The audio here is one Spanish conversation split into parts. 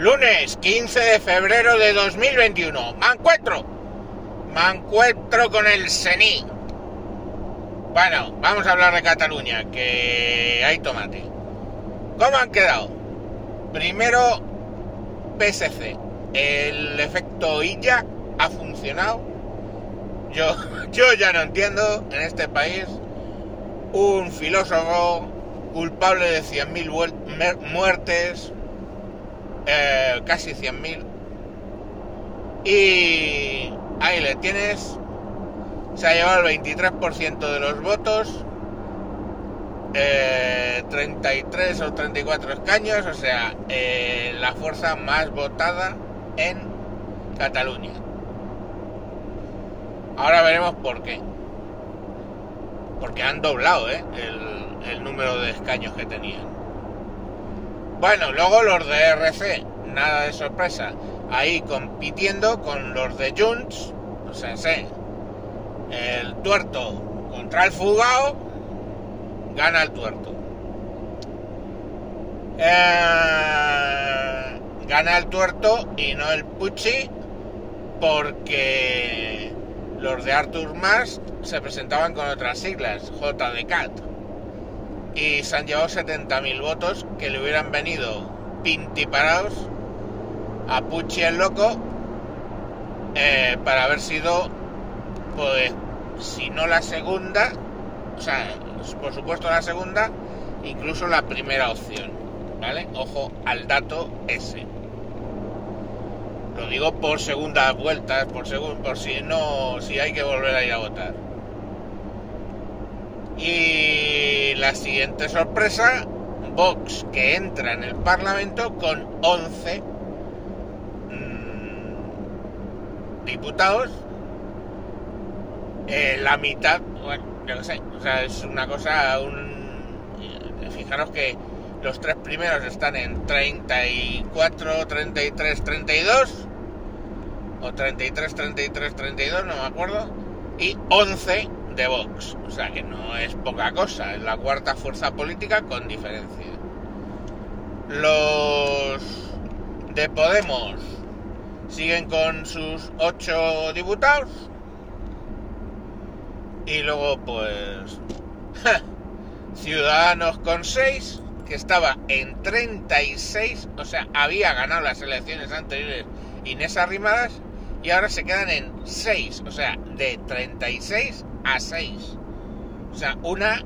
Lunes 15 de febrero de 2021. Me encuentro. Me encuentro con el Sení. Bueno, vamos a hablar de Cataluña, que hay tomate. ¿Cómo han quedado? Primero, PSC. El efecto IYA ha funcionado. Yo, yo ya no entiendo en este país un filósofo culpable de 100.000 muertes, eh, casi 100.000. Y ahí le tienes. Se ha llevado el 23% de los votos. 33 eh, o 34 escaños, o sea, eh, la fuerza más votada en Cataluña. Ahora veremos por qué. Porque han doblado el, el número de escaños que tenían. Bueno, luego los de RC, nada de sorpresa, ahí compitiendo con los de Junts, o sea, el tuerto contra el fugao, gana el tuerto. Eh, gana el tuerto y no el Pucci porque los de Arthur Mas se presentaban con otras siglas, JDCAT y se han llevado 70.000 votos que le hubieran venido pintiparados a Pucci el loco eh, para haber sido, pues, si no la segunda, o sea, por supuesto la segunda, incluso la primera opción, ¿vale? Ojo al dato ese. Lo digo por segunda vuelta, por, por si no, si hay que volver a ir a votar. Y la siguiente sorpresa, Vox que entra en el Parlamento con 11 mm, diputados, eh, la mitad, bueno, yo no sé, o sea, es una cosa, un, fijaros que los tres primeros están en 34, 33, 32, o 33, 33, 32, no me acuerdo, y 11 de Vox. O sea que no es poca cosa, es la cuarta fuerza política con diferencia. Los de Podemos siguen con sus ocho diputados. Y luego pues Ciudadanos con seis, que estaba en 36, o sea, había ganado las elecciones anteriores Inés Arrimadas y ahora se quedan en 6, o sea, de 36 a 6. O sea, una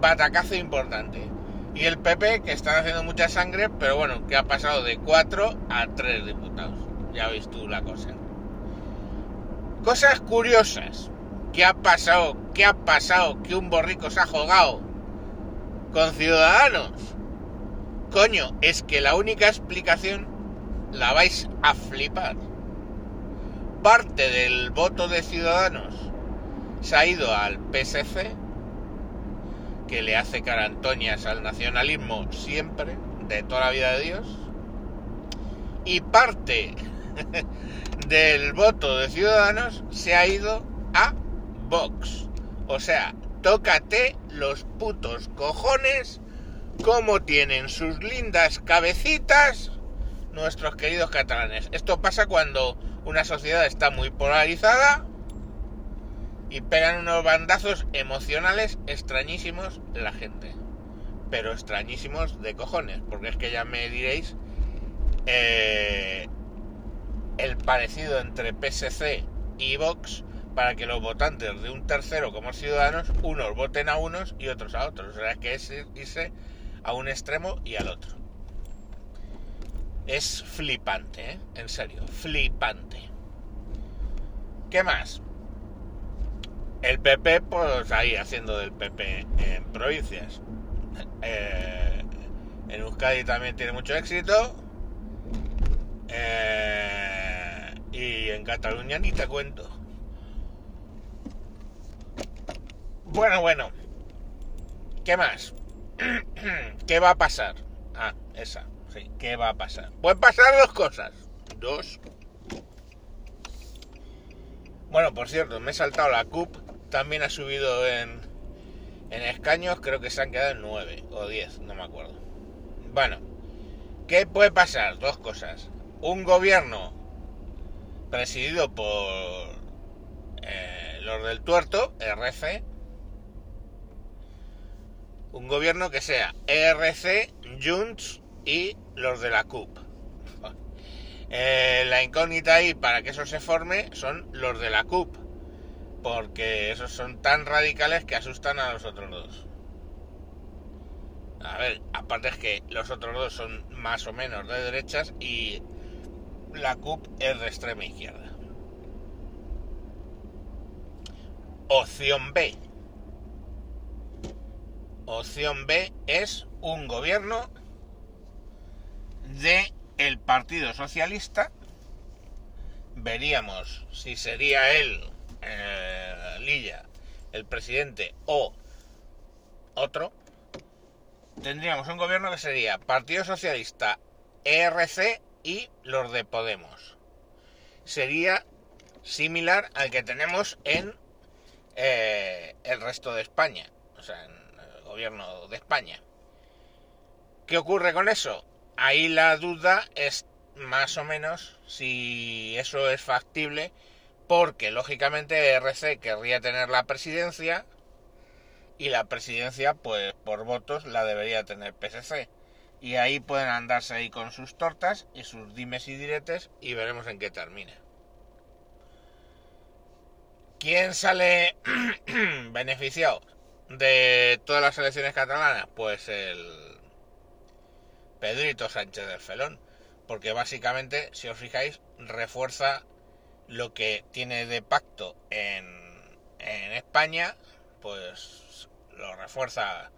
batacazo importante. Y el PP, que están haciendo mucha sangre, pero bueno, que ha pasado de 4 a 3 diputados. Ya ves tú la cosa. Cosas curiosas. ¿Qué ha pasado? ¿Qué ha pasado? Que un borrico se ha jugado con ciudadanos. Coño, es que la única explicación la vais a flipar. Parte del voto de ciudadanos se ha ido al PSC, que le hace carantoñas al nacionalismo siempre, de toda la vida de Dios, y parte del voto de Ciudadanos se ha ido a Vox. O sea, tócate los putos cojones como tienen sus lindas cabecitas nuestros queridos catalanes. Esto pasa cuando una sociedad está muy polarizada y pegan unos bandazos emocionales extrañísimos la gente. Pero extrañísimos de cojones, porque es que ya me diréis eh, el parecido entre PSC y Vox para que los votantes de un tercero como ciudadanos, unos voten a unos y otros a otros. O sea, que es irse a un extremo y al otro. Es flipante, ¿eh? En serio, flipante. ¿Qué más? El PP, pues ahí haciendo del PP en provincias. Eh, en Euskadi también tiene mucho éxito. Eh, y en Cataluña ni te cuento. Bueno, bueno. ¿Qué más? ¿Qué va a pasar? Ah, esa. Sí, ¿qué va a pasar? Pueden pasar dos cosas. Dos. Bueno, por cierto, me he saltado la CUP también ha subido en, en escaños, creo que se han quedado en 9 o 10, no me acuerdo. Bueno, ¿Qué puede pasar? Dos cosas. Un gobierno presidido por eh, los del tuerto, RC, un gobierno que sea ERC, Junts y los de la CUP. Eh, la incógnita ahí para que eso se forme son los de la CUP, porque esos son tan radicales que asustan a los otros dos. A ver, aparte es que los otros dos son más o menos de derechas y la CUP es de extrema izquierda. Opción B. Opción B es un gobierno de el Partido Socialista. Veríamos si sería él, eh, Lilla, el presidente o otro. Tendríamos un gobierno que sería Partido Socialista, ERC y los de Podemos. Sería similar al que tenemos en eh, el resto de España, o sea, en el gobierno de España. ¿Qué ocurre con eso? Ahí la duda es más o menos si eso es factible, porque lógicamente RC querría tener la presidencia y la presidencia, pues por votos, la debería tener PSC. Y ahí pueden andarse ahí con sus tortas y sus dimes y diretes y veremos en qué termina. ¿Quién sale beneficiado de todas las elecciones catalanas? Pues el Pedrito Sánchez del Felón. Porque básicamente, si os fijáis, refuerza lo que tiene de pacto en, en España, pues lo refuerza.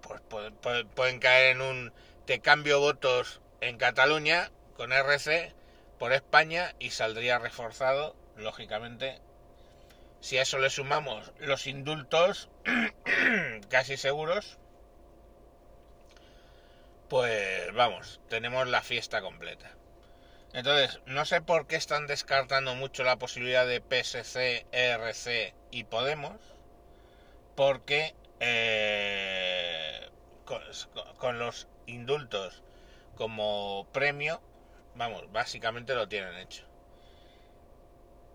Pues pueden, pueden caer en un te cambio votos en Cataluña con RC por España y saldría reforzado, lógicamente, si a eso le sumamos los indultos, casi seguros, pues vamos, tenemos la fiesta completa. Entonces, no sé por qué están descartando mucho la posibilidad de PSC, ERC y Podemos, porque eh, con, con los indultos como premio, vamos, básicamente lo tienen hecho.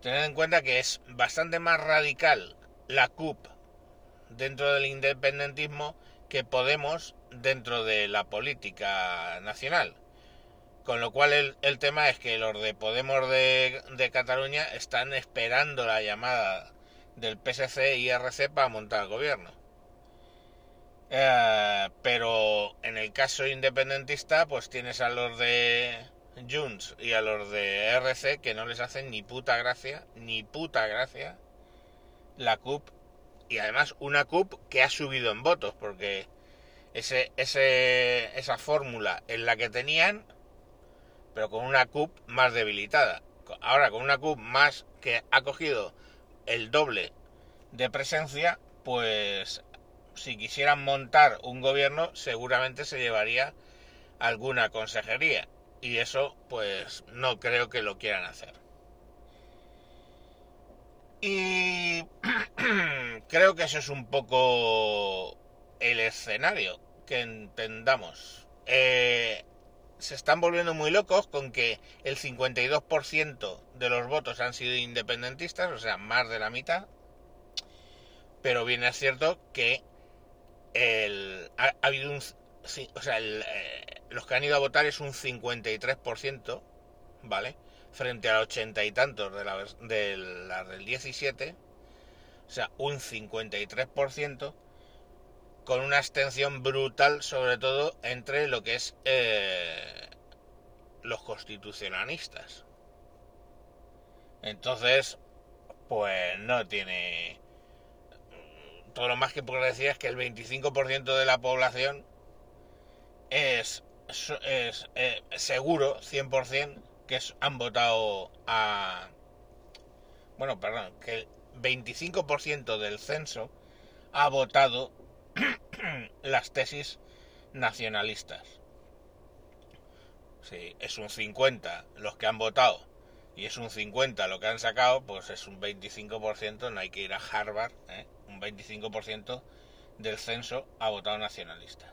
Tened en cuenta que es bastante más radical la CUP dentro del independentismo que Podemos dentro de la política nacional. Con lo cual el, el tema es que los de Podemos de, de, Cataluña están esperando la llamada del PSC y RC para montar el gobierno. Eh, pero en el caso independentista, pues tienes a los de Junts y a los de RC que no les hacen ni puta gracia, ni puta gracia la CUP y además una CUP que ha subido en votos porque ese, ese, esa fórmula en la que tenían pero con una CUP más debilitada. Ahora con una CUP más que ha cogido el doble de presencia, pues si quisieran montar un gobierno seguramente se llevaría alguna consejería y eso pues no creo que lo quieran hacer. Y creo que eso es un poco el escenario que entendamos. Eh, se están volviendo muy locos con que el 52% de los votos han sido independentistas, o sea, más de la mitad. Pero bien es cierto que el, ha, ha habido un... O sea, el, eh, los que han ido a votar es un 53%, ¿vale? Frente al ochenta y tantos de la, de la del 17, o sea, un 53%, con una abstención brutal, sobre todo entre lo que es eh, los constitucionalistas. Entonces, pues no tiene... Todo lo más que puedo decir es que el 25% de la población es es eh, seguro, 100%, que han votado a... Bueno, perdón, que el 25% del censo ha votado las tesis nacionalistas. Si es un 50 los que han votado y es un 50 lo que han sacado, pues es un 25%, no hay que ir a Harvard, ¿eh? un 25% del censo ha votado nacionalista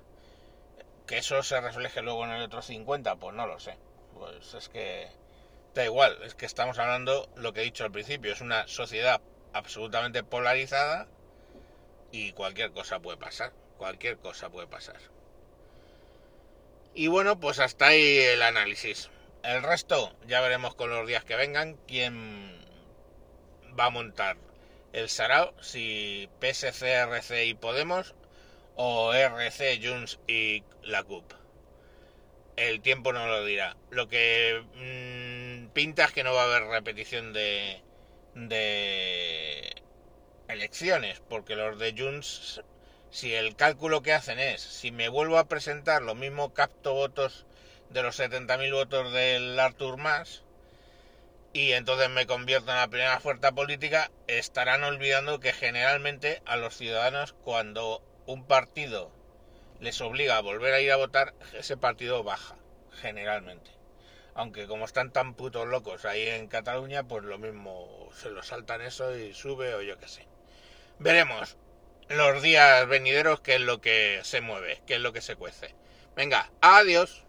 Que eso se refleje luego en el otro 50, pues no lo sé. Pues es que da igual, es que estamos hablando lo que he dicho al principio, es una sociedad absolutamente polarizada y cualquier cosa puede pasar, cualquier cosa puede pasar. Y bueno, pues hasta ahí el análisis. El resto ya veremos con los días que vengan quién va a montar el Sarao, si PSC, RC y Podemos o RC, Junts y la CUP. El tiempo no lo dirá. Lo que mmm, pinta es que no va a haber repetición de, de elecciones, porque los de Junts, si el cálculo que hacen es, si me vuelvo a presentar lo mismo capto votos de los 70.000 votos del Artur Mas, y entonces me convierto en la primera fuerza política, estarán olvidando que generalmente a los ciudadanos cuando un partido les obliga a volver a ir a votar, ese partido baja, generalmente. Aunque como están tan putos locos ahí en Cataluña, pues lo mismo se lo saltan eso y sube o yo qué sé. Veremos los días venideros qué es lo que se mueve, qué es lo que se cuece. Venga, adiós.